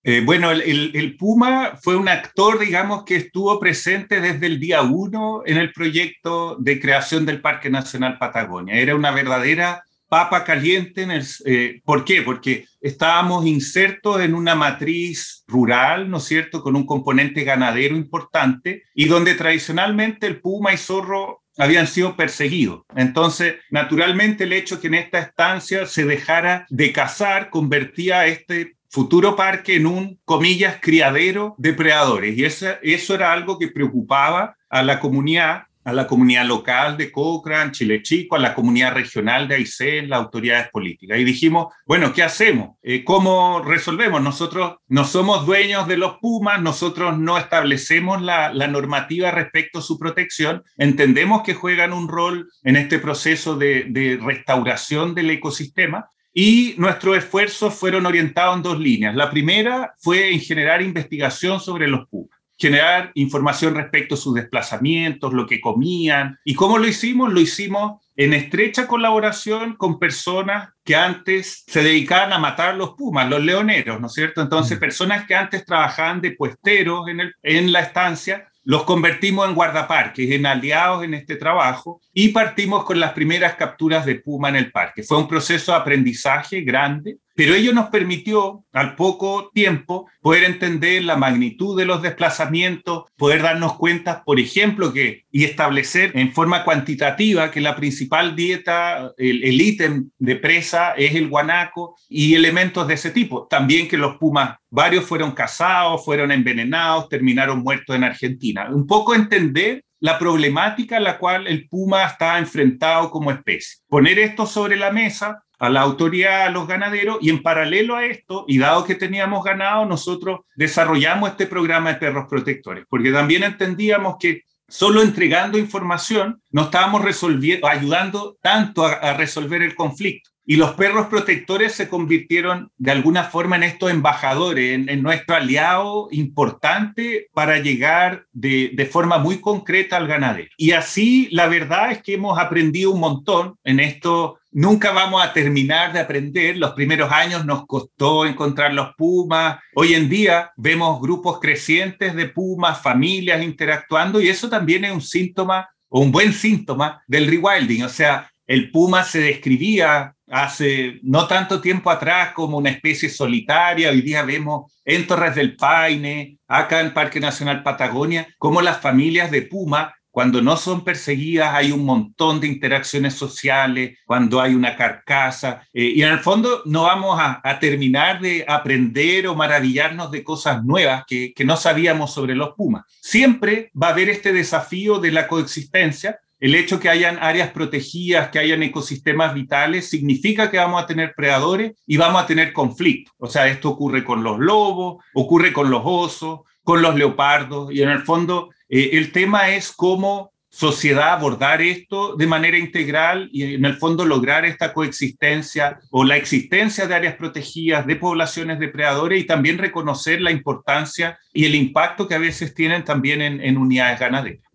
Eh, bueno, el, Puma fue un actor, digamos, que estuvo presente desde el día uno en el proyecto de creación del Parque Nacional Patagonia. Era una verdadera papa caliente. En el, eh, ¿Por qué? Porque estábamos insertos en una matriz rural, ¿no es cierto?, con un componente ganadero importante y donde tradicionalmente el puma y zorro habían sido perseguidos. Entonces, naturalmente, el hecho que en esta estancia se dejara de cazar convertía a este futuro parque en un, comillas, criadero de predadores. Y eso, eso era algo que preocupaba a la comunidad a la comunidad local de Cochrane, Chile Chico, a la comunidad regional de Aysén, las autoridades políticas. Y dijimos, bueno, ¿qué hacemos? Eh, ¿Cómo resolvemos? Nosotros no somos dueños de los pumas, nosotros no establecemos la, normativa respecto a su protección, entendemos que juegan un rol en este proceso de, de restauración del ecosistema, y nuestros esfuerzos fueron orientados en dos líneas. La primera fue en generar investigación sobre los pumas generar información respecto a sus desplazamientos, lo que comían. ¿Y cómo lo hicimos? Lo hicimos en estrecha colaboración con personas que antes se dedicaban a matar los pumas, los leoneros, ¿no es cierto? Entonces, mm. personas que antes trabajaban de puesteros en, el, en la estancia los convertimos en guardaparques, en aliados en este trabajo y partimos con las primeras capturas de puma en el parque. Fue un proceso de aprendizaje grande, pero ello nos permitió al poco tiempo poder entender la magnitud de los desplazamientos, poder darnos cuenta, por ejemplo, que y establecer en forma cuantitativa que la principal dieta, el ítem de presa es el guanaco y elementos de ese tipo. También que los pumas, varios fueron cazados, fueron envenenados, terminaron muertos en Argentina. Un poco entender la problemática a la cual el puma está enfrentado como especie. Poner esto sobre la mesa a la autoridad, a los ganaderos, y en paralelo a esto, y dado que teníamos ganado, nosotros desarrollamos este programa de perros protectores, porque también entendíamos que solo entregando información no estábamos resolviendo, ayudando tanto a resolver el conflicto. Y los perros protectores se convirtieron de alguna forma en estos embajadores, en, nuestro aliado importante para llegar de, de, forma muy concreta al ganadero. Y así la verdad es que hemos aprendido un montón en esto. Nunca vamos a terminar de aprender. Los primeros años nos costó encontrar los pumas. Hoy en día vemos grupos crecientes de pumas, familias interactuando y eso también es un síntoma o un buen síntoma del rewilding. O sea, el puma se describía hace no tanto tiempo atrás como una especie solitaria. Hoy día vemos en Torres del Paine, acá en Parque Nacional Patagonia, como las familias de puma, cuando no son perseguidas, hay un montón de interacciones sociales, cuando hay una carcasa. Eh, y en el fondo no vamos a, terminar de aprender o maravillarnos de cosas nuevas que, que no sabíamos sobre los pumas. Siempre va a haber este desafío de la coexistencia, el hecho que hayan áreas protegidas, que hayan ecosistemas vitales, significa que vamos a tener predadores y vamos a tener conflictos. O sea, esto ocurre con los lobos, ocurre con los osos, con los leopardos, y en el fondo eh, el tema es cómo sociedad abordar esto de manera integral y en el fondo lograr esta coexistencia o la existencia de áreas protegidas, de poblaciones depredadores y también reconocer la importancia y el impacto que a veces tienen también en, en unidades ganaderas.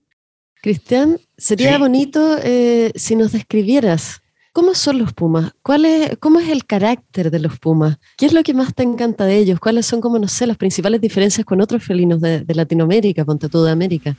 Cristian, sería bonito eh, si nos describieras cómo son los pumas, ¿Cuál es, cómo es el carácter de los pumas, qué es lo que más te encanta de ellos, cuáles son, como no sé, las principales diferencias con otros felinos de, Latinoamérica, ponte tú de América.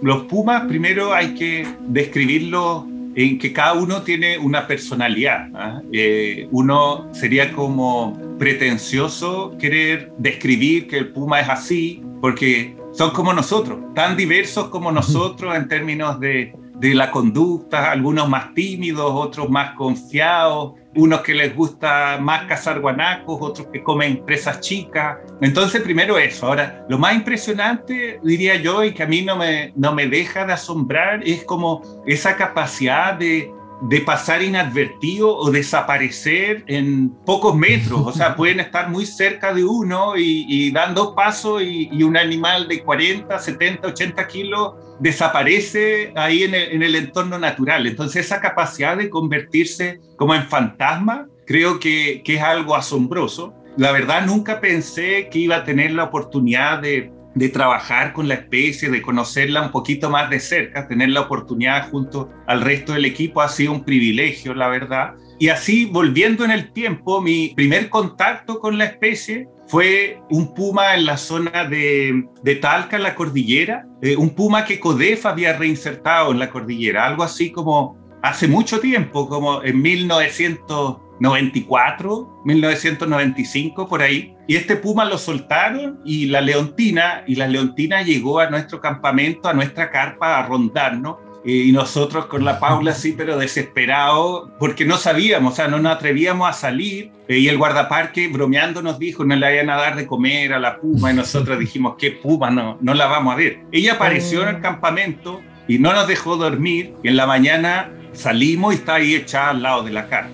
Los pumas, primero hay que describirlos en que cada uno tiene una personalidad. ¿ah? Eh, uno sería como pretencioso querer describir que el puma es así, porque son como nosotros, tan diversos como nosotros en términos de, de la conducta, algunos más tímidos, otros más confiados, unos que les gusta más cazar guanacos, otros que comen presas chicas. Entonces, primero eso. Ahora, lo más impresionante, diría yo, y que a mí no me, no me deja de asombrar, es como esa capacidad de de pasar inadvertido o desaparecer en pocos metros. O sea, (laughs) pueden estar muy cerca de uno y, dando pasos y, un animal de 40, 70, 80 kilos desaparece ahí en el, entorno natural. Entonces esa capacidad de convertirse como en fantasma creo que, que es algo asombroso. La verdad nunca pensé que iba a tener la oportunidad de de trabajar con la especie, de conocerla un poquito más de cerca, tener la oportunidad junto al resto del equipo ha sido un privilegio, la verdad. Y así, volviendo en el tiempo, mi primer contacto con la especie fue un puma en la zona de, de Talca, en la cordillera, eh, un puma que Codef había reinsertado en la cordillera, algo así como hace mucho tiempo, como en 1900 94, 1995, por ahí. Y este puma lo soltaron y la leontina, y la leontina llegó a nuestro campamento, a nuestra carpa, a rondarnos. y nosotros con la Paula sí, pero desesperado porque no sabíamos, o sea, no nos atrevíamos a salir eh, y el guardaparque bromeando nos dijo no le vayan a dar de comer a la puma y nosotros dijimos, ¿qué puma? No, no la vamos a ver. Ella apareció en el campamento y no nos dejó dormir y en la mañana salimos y está ahí echada al lado de la cara.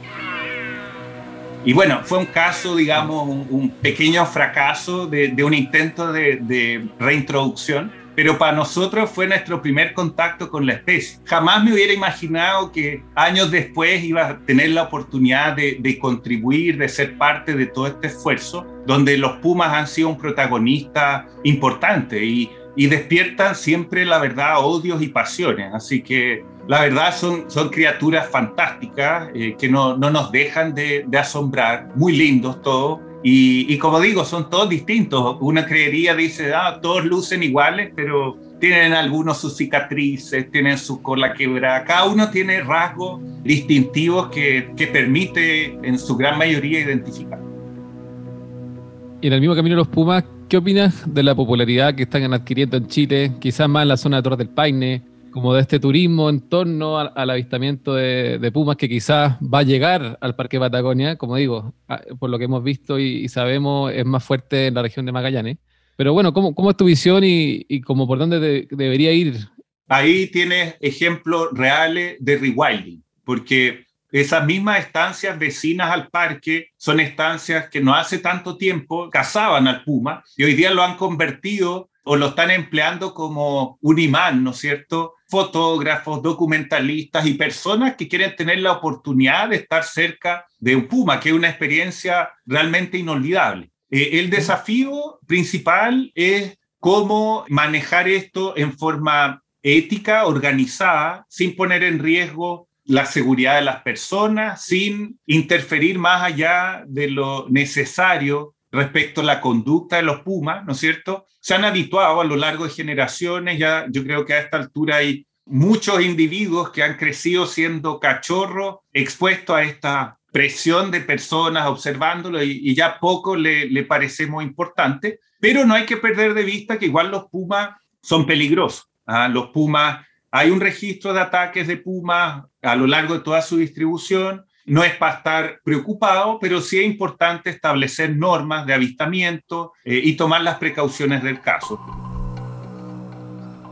Y bueno, fue un caso, digamos, un, pequeño fracaso de, un intento de, reintroducción pero para nosotros fue nuestro primer contacto con la especie. Jamás me hubiera imaginado que años después iba a tener la oportunidad de, contribuir, de ser parte de todo este esfuerzo, donde los pumas han sido un protagonista importante y, despiertan siempre, la verdad, odios y pasiones. Así que la verdad son, criaturas fantásticas eh, que no, no, nos dejan de, de asombrar, muy lindos todos y, como digo, son todos distintos. Una creería dice, ah, todos lucen iguales, pero tienen algunos sus cicatrices, tienen su cola quebrada. Cada uno tiene rasgos distintivos que, permite en su gran mayoría identificar. Y en el mismo camino los Pumas, ¿qué opinas de la popularidad que están adquiriendo en Chile? Quizás más en la zona de Torres del Paine, como de este turismo en torno al, avistamiento de, pumas que quizás va a llegar al Parque Patagonia, como digo, por lo que hemos visto y, sabemos, es más fuerte en la región de Magallanes. Pero bueno, ¿cómo, cómo es tu visión y, y por dónde debería ir? Ahí tienes ejemplos reales de rewilding, porque esas mismas estancias vecinas al parque son estancias que no hace tanto tiempo cazaban al puma y hoy día lo han convertido o lo están empleando como un imán, ¿no es cierto? Fotógrafos, documentalistas y personas que quieren tener la oportunidad de estar cerca de un puma, que es una experiencia realmente inolvidable. Eh, el desafío principal es cómo manejar esto en forma ética, organizada, sin poner en riesgo la seguridad de las personas, sin interferir más allá de lo necesario respecto a la conducta de los Pumas, ¿no es cierto? Se han habituado a lo largo de generaciones, ya yo creo que a esta altura hay muchos individuos que han crecido siendo cachorros, expuestos a esta presión de personas observándolo y, ya poco le, parece muy importante, pero no hay que perder de vista que igual los Pumas son peligrosos. ¿ah? Los Pumas, hay un registro de ataques de Pumas a lo largo de toda su distribución, no es para estar preocupado, pero sí es importante establecer normas de avistamiento eh, y tomar las precauciones del caso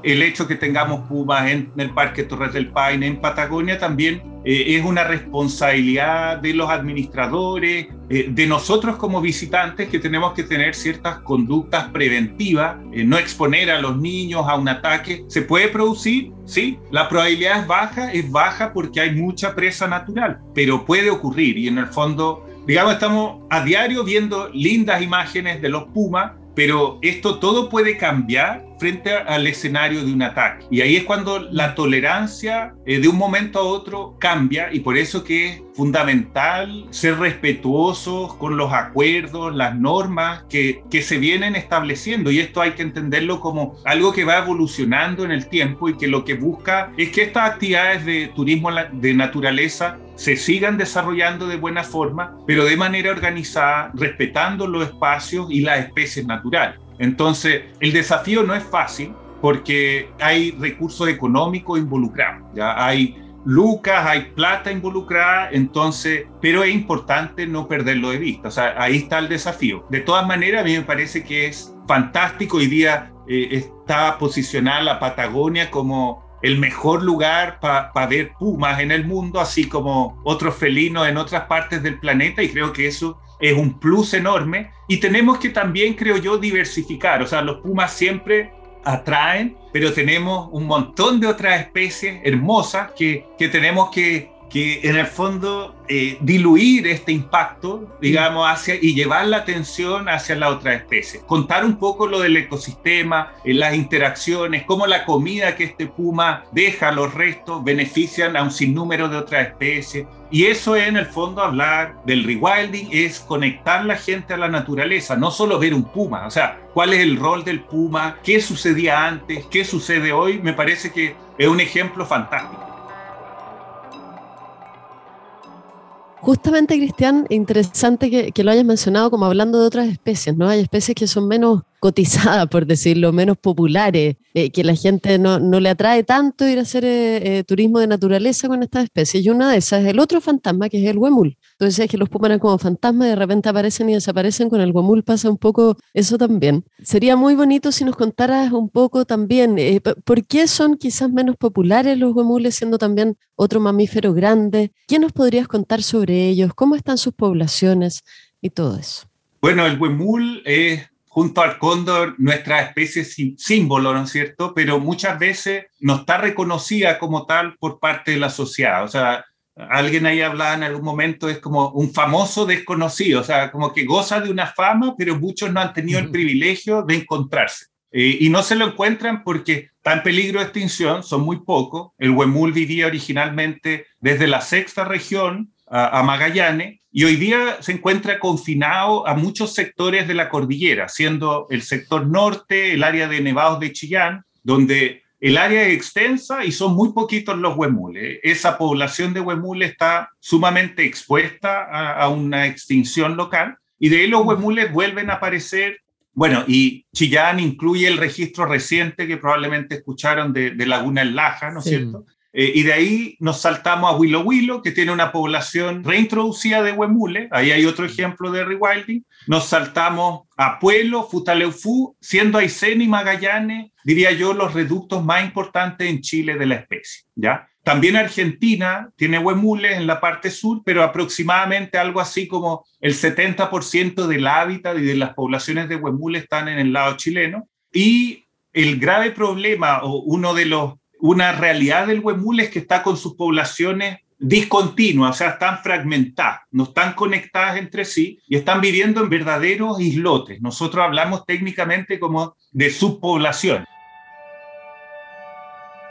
el hecho que tengamos pumas en, el Parque Torres del Paine, en Patagonia, también eh, es una responsabilidad de los administradores, eh, de nosotros como visitantes, que tenemos que tener ciertas conductas preventivas, eh, no exponer a los niños a un ataque. ¿Se puede producir? Sí, la probabilidad es baja, es baja porque hay mucha presa natural, pero puede ocurrir y en el fondo, digamos, estamos a diario viendo lindas imágenes de los pumas pero esto todo puede cambiar frente al escenario de un ataque. Y ahí es cuando la tolerancia eh, de un momento a otro cambia y por eso que es fundamental ser respetuosos con los acuerdos, las normas que, que se vienen estableciendo. Y esto hay que entenderlo como algo que va evolucionando en el tiempo y que lo que busca es que estas actividades de turismo de naturaleza se sigan desarrollando de buena forma, pero de manera organizada, respetando los espacios y las especies naturales. Entonces, el desafío no es fácil porque hay recursos económicos involucrados, ya hay lucas, hay plata involucrada, entonces, pero es importante no perderlo de vista, o sea, ahí está el desafío. De todas maneras, a mí me parece que es fantástico, hoy día eh, está posicionada la Patagonia como el mejor lugar para ver pumas en el mundo, así como otros felinos en otras partes del planeta, y creo que eso es un plus enorme. Y tenemos que también, creo yo, diversificar, o sea, los pumas siempre atraen, pero tenemos un montón de otras especies hermosas que, que tenemos que que en el fondo eh, diluir este impacto, digamos, hacia, y llevar la atención hacia la otra especie. Contar un poco lo del ecosistema, eh, las interacciones, cómo la comida que este puma deja los restos benefician a un sinnúmero de otras especies. Y eso es en el fondo hablar del rewilding, es conectar la gente a la naturaleza, no solo ver un puma, o sea, cuál es el rol del puma, qué sucedía antes, qué sucede hoy, me parece que es un ejemplo fantástico. Justamente, Cristian, interesante que, lo hayas mencionado como hablando de otras especies, ¿no? Hay especies que son menos cotizada, por decirlo, menos populares, eh, que la gente no, le atrae tanto ir a hacer eh, eh, turismo de naturaleza con estas especies. Y una de esas es el otro fantasma, que es el huemul. Entonces es que los eran como fantasmas de repente aparecen y desaparecen. Con el huemul pasa un poco eso también. Sería muy bonito si nos contaras un poco también por qué son quizás menos populares los huemules, siendo también otro mamífero grande. ¿Qué nos podrías contar sobre ellos? ¿Cómo están sus poblaciones? Y todo eso. Bueno, el huemul es junto al cóndor nuestra especie símbolo, ¿no es cierto? Pero muchas veces no está reconocida como tal por parte de la sociedad. O sea, alguien ahí hablaba en algún momento, es como un famoso desconocido, o sea, como que goza de una fama, pero muchos no han tenido el privilegio de encontrarse. Eh, y no se lo encuentran porque está en peligro de extinción, son muy pocos. El huemul vivía originalmente desde la sexta región a, a Magallanes y hoy día se encuentra confinado a muchos sectores de la cordillera, siendo el sector norte, el área de nevados de Chillán, donde el área es extensa y son muy poquitos los huemules. Esa población de huemules está sumamente expuesta a, una extinción local y de ahí los huemules vuelven a aparecer. Bueno, y Chillán incluye el registro reciente que probablemente escucharon de, Laguna El Laja, ¿no es cierto? Eh, y de ahí nos saltamos a Willow Willow, que tiene una población reintroducida de huemules. Ahí hay otro ejemplo de rewilding. Nos saltamos a Pueblo, Futaleufú, siendo Aysén y Magallanes, diría yo, los reductos más importantes en Chile de la especie. ¿ya? También Argentina tiene huemules en la parte sur, pero aproximadamente algo así como el 70% del hábitat y de las poblaciones de huemules están en el lado chileno. Y el grave problema o uno de los una realidad del huemul es que está con sus poblaciones discontinuas, o sea, están fragmentadas, no están conectadas entre sí y están viviendo en verdaderos islotes. Nosotros hablamos técnicamente como de subpoblación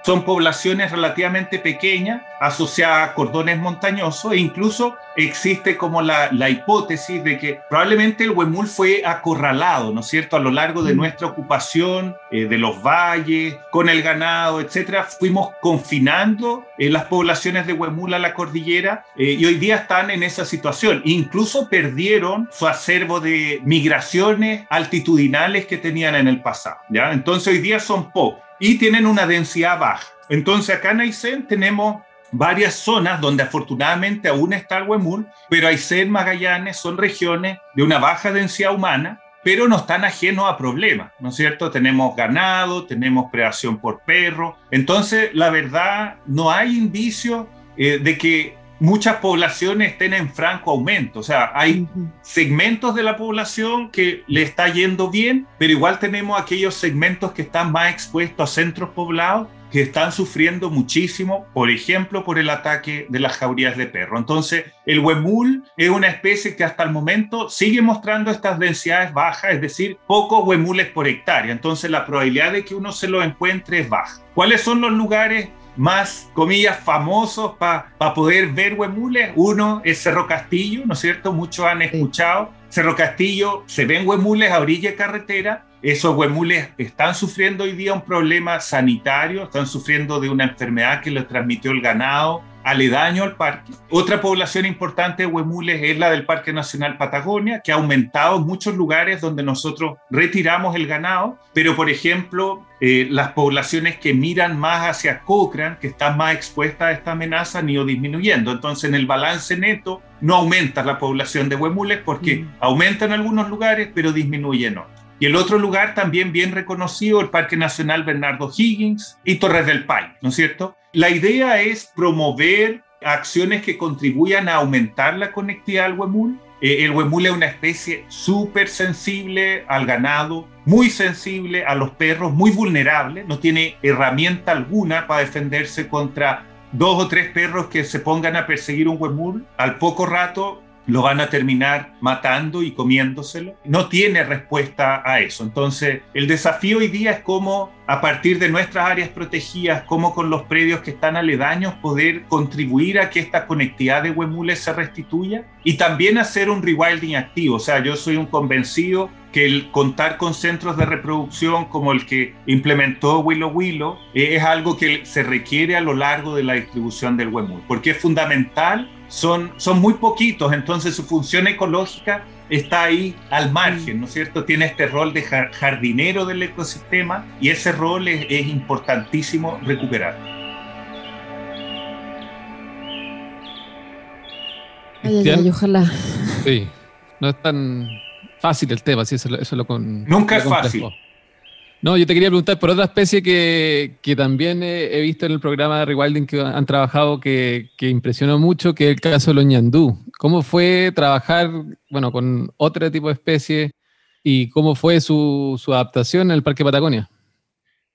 son poblaciones relativamente pequeñas asociadas a cordones montañosos e incluso existe como la, la, hipótesis de que probablemente el huemul fue acorralado, ¿no es cierto?, a lo largo de mm. nuestra ocupación eh, de los valles, con el ganado, etcétera, fuimos confinando eh, las poblaciones de huemul a la cordillera eh, y hoy día están en esa situación. Incluso perdieron su acervo de migraciones altitudinales que tenían en el pasado, ¿ya? Entonces hoy día son pocos y tienen una densidad baja. Entonces acá en Aysén tenemos varias zonas donde afortunadamente aún está el huemul, pero Aysén, Magallanes son regiones de una baja densidad humana, pero no están ajenos a problemas, ¿no es cierto? Tenemos ganado, tenemos predación por perro, entonces la verdad no hay indicio eh, de que muchas poblaciones estén en franco aumento. O sea, hay segmentos de la población que le está yendo bien, pero igual tenemos aquellos segmentos que están más expuestos a centros poblados que están sufriendo muchísimo, por ejemplo, por el ataque de las jaurías de perro. Entonces, el huemul es una especie que hasta el momento sigue mostrando estas densidades bajas, es decir, pocos huemules por hectárea. Entonces, la probabilidad de que uno se lo encuentre es baja. ¿Cuáles son los lugares más, comillas, famosos para poder ver huemules. Uno es Cerro Castillo, ¿no es cierto? Muchos han escuchado. Cerro Castillo, se ven huemules a orilla de carretera. Esos huemules están sufriendo hoy día un problema sanitario, están sufriendo de una enfermedad que les transmitió el ganado aledaño al parque. Otra población importante de huemules es la del Parque Nacional Patagonia, que ha aumentado en muchos lugares donde nosotros retiramos el ganado, pero por ejemplo, eh, las poblaciones que miran más hacia Cochrane, que están más expuestas a esta amenaza, han ido disminuyendo. Entonces, en el balance neto no aumenta la población de huemules porque mm. aumenta en algunos lugares, pero disminuye en otros. Y el otro lugar también bien reconocido, el Parque Nacional Bernardo Higgins y Torres del Paine, ¿no es cierto? La idea es promover acciones que contribuyan a aumentar la conectividad al huemul. Eh, el huemul es una especie súper sensible al ganado, muy sensible a los perros, muy vulnerable, no tiene herramienta alguna para defenderse contra dos o tres perros que se pongan a perseguir un huemul. Al poco rato lo van a terminar matando y comiéndoselo. No tiene respuesta a eso. Entonces, el desafío hoy día es cómo, a partir de nuestras áreas protegidas, cómo con los predios que están aledaños, poder contribuir a que esta conectividad de huemules se restituya y también hacer un rewilding activo. O sea, yo soy un convencido que el contar con centros de reproducción como el que implementó Willow Willow eh, es algo que se requiere a lo largo de la distribución del huemul, porque es fundamental son, son muy poquitos, entonces su función ecológica está ahí al margen, ¿no es cierto? Tiene este rol de jardinero del ecosistema y ese rol es, es importantísimo recuperar. Ay, ojalá. Sí, no es tan fácil el tema, sí, eso, eso lo con. Nunca es fácil. No, yo te quería preguntar por otra especie que, que también he, visto en el programa de Rewilding que han trabajado que, que, impresionó mucho, que es el caso de los ñandú. ¿Cómo fue trabajar bueno, con otro tipo de especie y cómo fue su, su adaptación en el Parque Patagonia?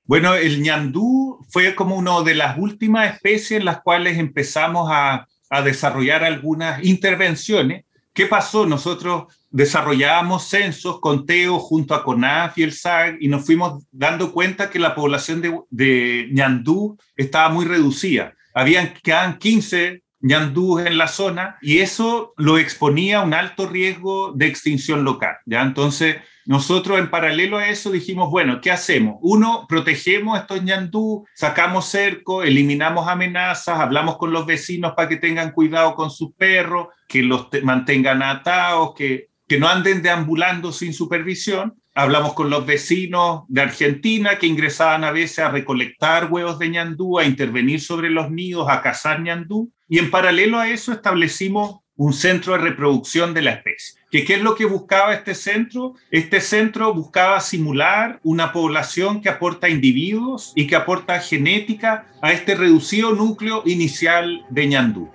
Bueno, el ñandú fue como una de las últimas especies en las cuales empezamos a, a desarrollar algunas intervenciones. ¿Qué pasó? Nosotros desarrollábamos censos, conteos junto a CONAF y el SAG y nos fuimos dando cuenta que la población de, de ñandú estaba muy reducida. Habían quedan 15 ñandúes en la zona y eso lo exponía a un alto riesgo de extinción local. ¿ya? Entonces, nosotros en paralelo a eso dijimos, bueno, ¿qué hacemos? Uno, protegemos estos ñandú, sacamos cerco, eliminamos amenazas, hablamos con los vecinos para que tengan cuidado con sus perros, que los mantengan atados, que, que no anden deambulando sin supervisión. Hablamos con los vecinos de Argentina que ingresaban a veces a recolectar huevos de ñandú, a intervenir sobre los nidos, a cazar ñandú. Y en paralelo a eso establecimos un centro de reproducción de la especie. ¿Qué, ¿Qué es lo que buscaba este centro? Este centro buscaba simular una población que aporta individuos y que aporta genética a este reducido núcleo inicial de ñandú.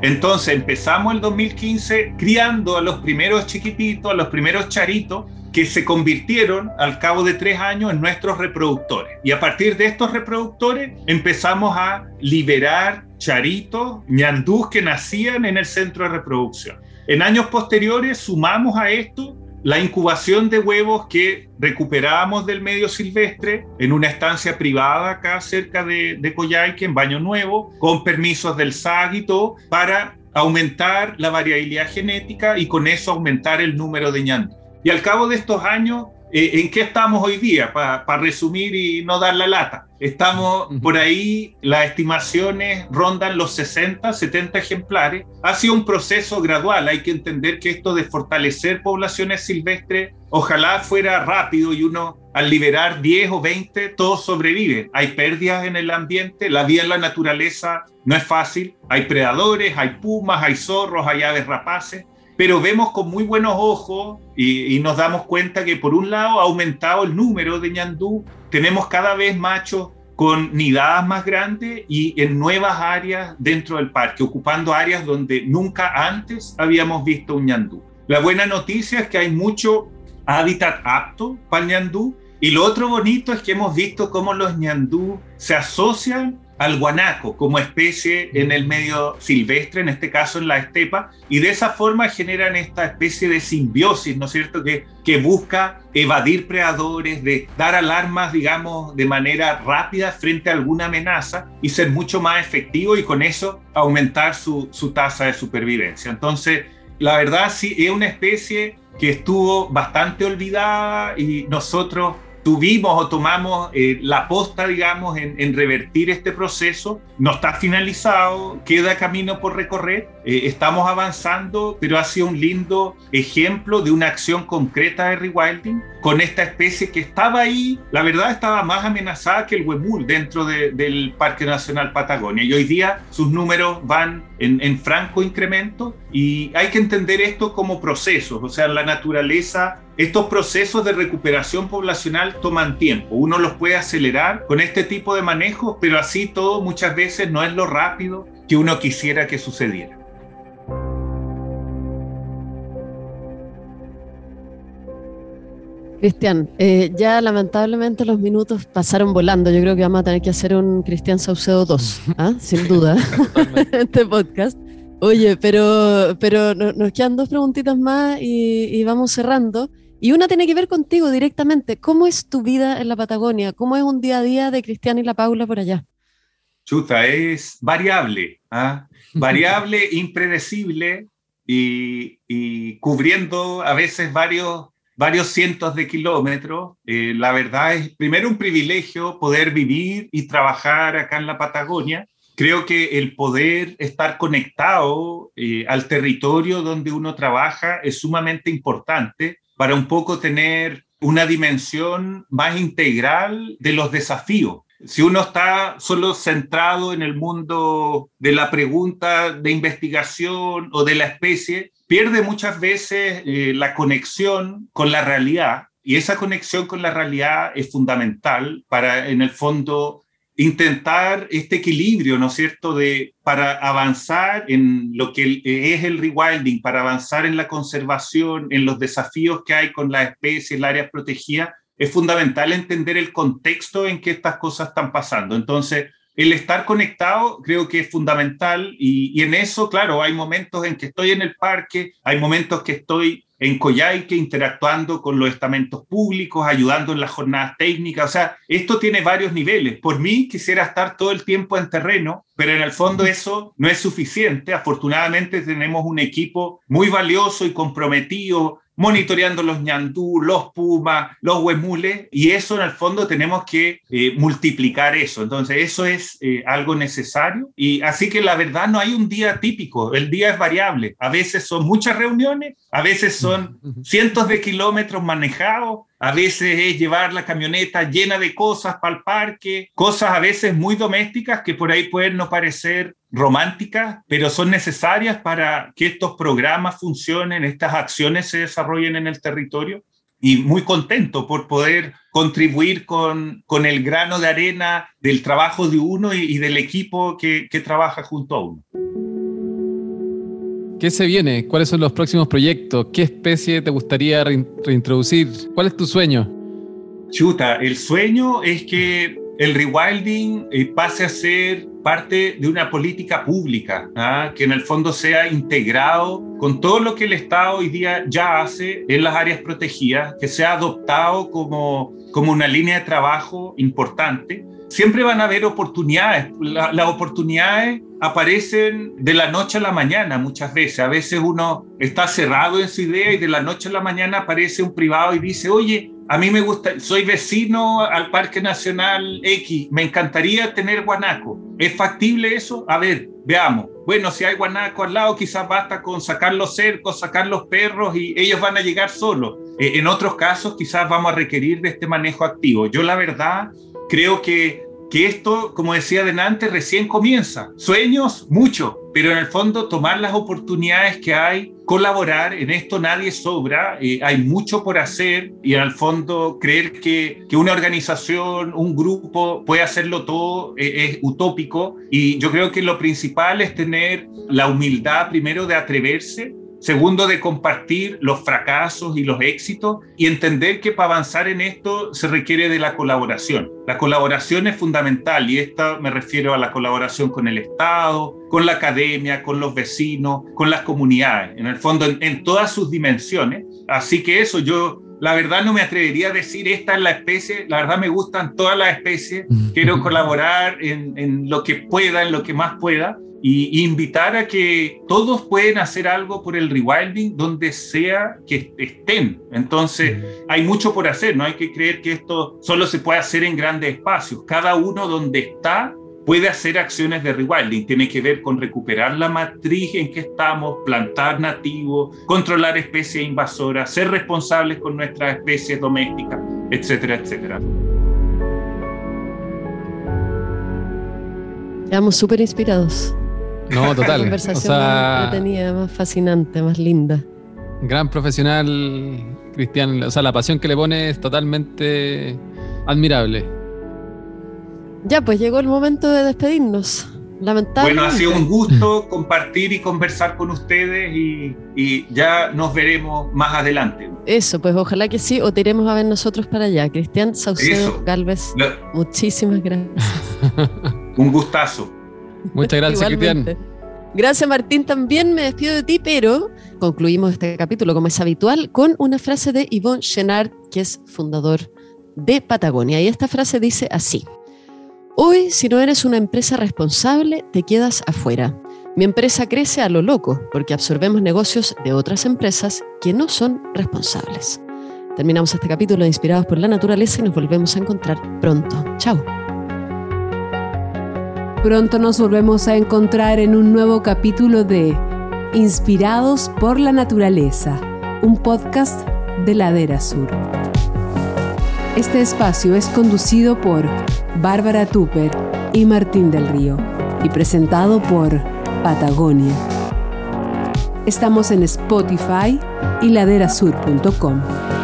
Entonces empezamos el 2015 criando a los primeros chiquititos, a los primeros charitos, que se convirtieron al cabo de tres años en nuestros reproductores. Y a partir de estos reproductores empezamos a liberar charitos, ñandús que nacían en el centro de reproducción. En años posteriores sumamos a esto la incubación de huevos que recuperábamos del medio silvestre en una estancia privada acá cerca de, de Coyhaique, en Baño Nuevo, con permisos del SAG para aumentar la variabilidad genética y con eso aumentar el número de ñandú. Y al cabo de estos años, ¿en qué estamos hoy día? Para resumir y no dar la lata. Estamos por ahí, las estimaciones rondan los 60, 70 ejemplares. Ha sido un proceso gradual. Hay que entender que esto de fortalecer poblaciones silvestres, ojalá fuera rápido y uno al liberar 10 o 20, todos sobreviven. Hay pérdidas en el ambiente, la vida en la naturaleza no es fácil. Hay predadores, hay pumas, hay zorros, hay aves rapaces pero vemos con muy buenos ojos y, nos damos cuenta que por un lado ha aumentado el número de ñandú, tenemos cada vez machos con nidadas más grandes y en nuevas áreas dentro del parque, ocupando áreas donde nunca antes habíamos visto un ñandú. La buena noticia es que hay mucho hábitat apto para el ñandú y lo otro bonito es que hemos visto cómo los ñandú se asocian al guanaco como especie en el medio silvestre, en este caso en la estepa, y de esa forma generan esta especie de simbiosis, ¿no es cierto?, que, que busca evadir predadores, de dar alarmas, digamos, de manera rápida frente a alguna amenaza y ser mucho más efectivo y con eso aumentar su, su tasa de supervivencia. Entonces, la verdad sí, es una especie que estuvo bastante olvidada y nosotros tuvimos o tomamos eh, la posta, digamos, en, revertir este proceso. No está finalizado, queda camino por recorrer, eh, estamos avanzando, pero ha sido un lindo ejemplo de una acción concreta de rewilding con esta especie que estaba ahí, la verdad estaba más amenazada que el huemul dentro del Parque Nacional Patagonia y hoy día sus números van en, en franco incremento y hay que entender esto como procesos, o sea, la naturaleza estos procesos de recuperación poblacional toman tiempo. Uno los puede acelerar con este tipo de manejos, pero así todo muchas veces no es lo rápido que uno quisiera que sucediera. Cristian, eh, ya lamentablemente los minutos pasaron volando. Yo creo que vamos a tener que hacer un Cristian Saucedo 2, (laughs) ¿ah? sin duda, (laughs) (laughs) este podcast. Oye, pero, pero nos quedan dos preguntitas más y, y vamos cerrando. Y una tiene que ver contigo directamente. ¿Cómo es tu vida en la Patagonia? ¿Cómo es un día a día de Cristian y la Paula por allá? Chuta, es variable, ¿ah? variable, impredecible y, cubriendo a veces varios, varios cientos de kilómetros. Eh, la verdad es primero un privilegio poder vivir y trabajar acá en la Patagonia creo que el poder estar conectado eh, al territorio donde uno trabaja es sumamente importante para un poco tener una dimensión más integral de los desafíos. Si uno está solo centrado en el mundo de la pregunta de investigación o de la especie, pierde muchas veces eh, la conexión con la realidad y esa conexión con la realidad es fundamental para, en el fondo, intentar este equilibrio, ¿no es cierto?, de, para avanzar en lo que es el rewilding, para avanzar en la conservación, en los desafíos que hay con las especies, las áreas protegidas, es fundamental entender el contexto en que estas cosas están pasando. Entonces, el estar conectado creo que es fundamental y, y, en eso, claro, hay momentos en que estoy en el parque, hay momentos que estoy en Coyhaique interactuando con los estamentos públicos, ayudando en las jornadas técnicas. O sea, esto tiene varios niveles. Por mí quisiera estar todo el tiempo en terreno, pero en el fondo eso no es suficiente. Afortunadamente tenemos un equipo muy valioso y comprometido monitoreando los ñandú, los pumas, los huemules, y eso en el fondo tenemos que eh, multiplicar eso. Entonces, eso es eh, algo necesario. Y así que la verdad no hay un día típico, el día es variable. A veces son muchas reuniones, a veces son cientos de kilómetros manejados, a veces es llevar la camioneta llena de cosas para el parque, cosas a veces muy domésticas que por ahí pueden no parecer románticas, pero son necesarias para que estos programas funcionen, estas acciones se desarrollen en el territorio. Y muy contento por poder contribuir con, con el grano de arena del trabajo de uno y, y del equipo que, que trabaja junto a uno. ¿Qué se viene? ¿Cuáles son los próximos proyectos? ¿Qué especie te gustaría reintroducir? ¿Cuál es tu sueño? Chuta, el sueño es que el rewilding eh, pase a ser parte de una política pública, ¿ah? que en el fondo sea integrado con todo lo que el Estado hoy día ya hace en las áreas protegidas, que sea adoptado como, como una línea de trabajo importante siempre van a haber oportunidades. las oportunidades aparecen de la noche a la mañana muchas veces. A veces uno está cerrado en su idea y de la noche a la mañana aparece un privado y dice, oye, a mí me gusta, soy vecino al Parque Nacional X, me encantaría tener guanaco. ¿Es factible eso? A ver, veamos. Bueno, si hay guanaco al lado, quizás basta con sacar los cercos, sacar los perros y ellos van a llegar solos. Eh, en otros casos, quizás vamos a requerir de este manejo activo. Yo la verdad creo que, que esto, como decía delante, recién comienza. Sueños, mucho, pero en el fondo tomar las oportunidades que hay, colaborar, en esto nadie sobra, eh, hay mucho por hacer y en el fondo creer que, que una organización, un grupo puede hacerlo todo eh, es utópico y yo creo que lo principal es tener la humildad primero de atreverse Segundo, de compartir los fracasos y los éxitos y entender que para avanzar en esto se requiere de la colaboración. La colaboración es fundamental y esta me refiero a la colaboración con el Estado, con la academia, con los vecinos, con las comunidades, en el fondo en, todas sus dimensiones. Así que eso yo la verdad no me atrevería a decir esta es la especie, la verdad me gustan todas las especies, quiero (laughs) colaborar en, en, lo que pueda, en lo que más pueda, y, invitar a que todos pueden hacer algo por el rewilding donde sea que estén. Entonces, hay mucho por hacer, no hay que creer que esto solo se puede hacer en grandes espacios. Cada uno donde está puede hacer acciones de rewilding. Tiene que ver con recuperar la matriz en que estamos, plantar nativos, controlar especies invasoras, ser responsables con nuestras especies domésticas, etcétera, etcétera. Estamos súper inspirados. No, total. conversación más entretenida, más fascinante, más linda. Gran profesional, Cristian. O sea, la pasión que le pone es totalmente admirable. Ya, pues llegó el momento de despedirnos. Lamentablemente. Bueno, ha sido un gusto compartir y conversar con ustedes y, y, ya nos veremos más adelante. Eso, pues ojalá que sí, o te iremos a ver nosotros para allá. Cristian Saucedo Galvez, muchísimas gracias. (laughs) un gustazo. Muchas gracias, Cristian. Gracias, Martín. También me despido de ti, pero concluimos este capítulo, como es habitual, con una frase de Yvonne Chenard, que es fundador de Patagonia. Y esta frase dice así. Hoy, si no eres una empresa responsable, te quedas afuera. Mi empresa crece a lo loco porque absorbemos negocios de otras empresas que no son responsables. Terminamos este capítulo Inspirados por la Naturaleza y nos volvemos a encontrar pronto. Chao. Pronto nos volvemos a encontrar en un nuevo capítulo de Inspirados por la Naturaleza, un podcast de Ladera Sur. Este espacio es conducido por Bárbara Tupper y Martín del Río y presentado por Patagonia. Estamos en Spotify y laderasur.com.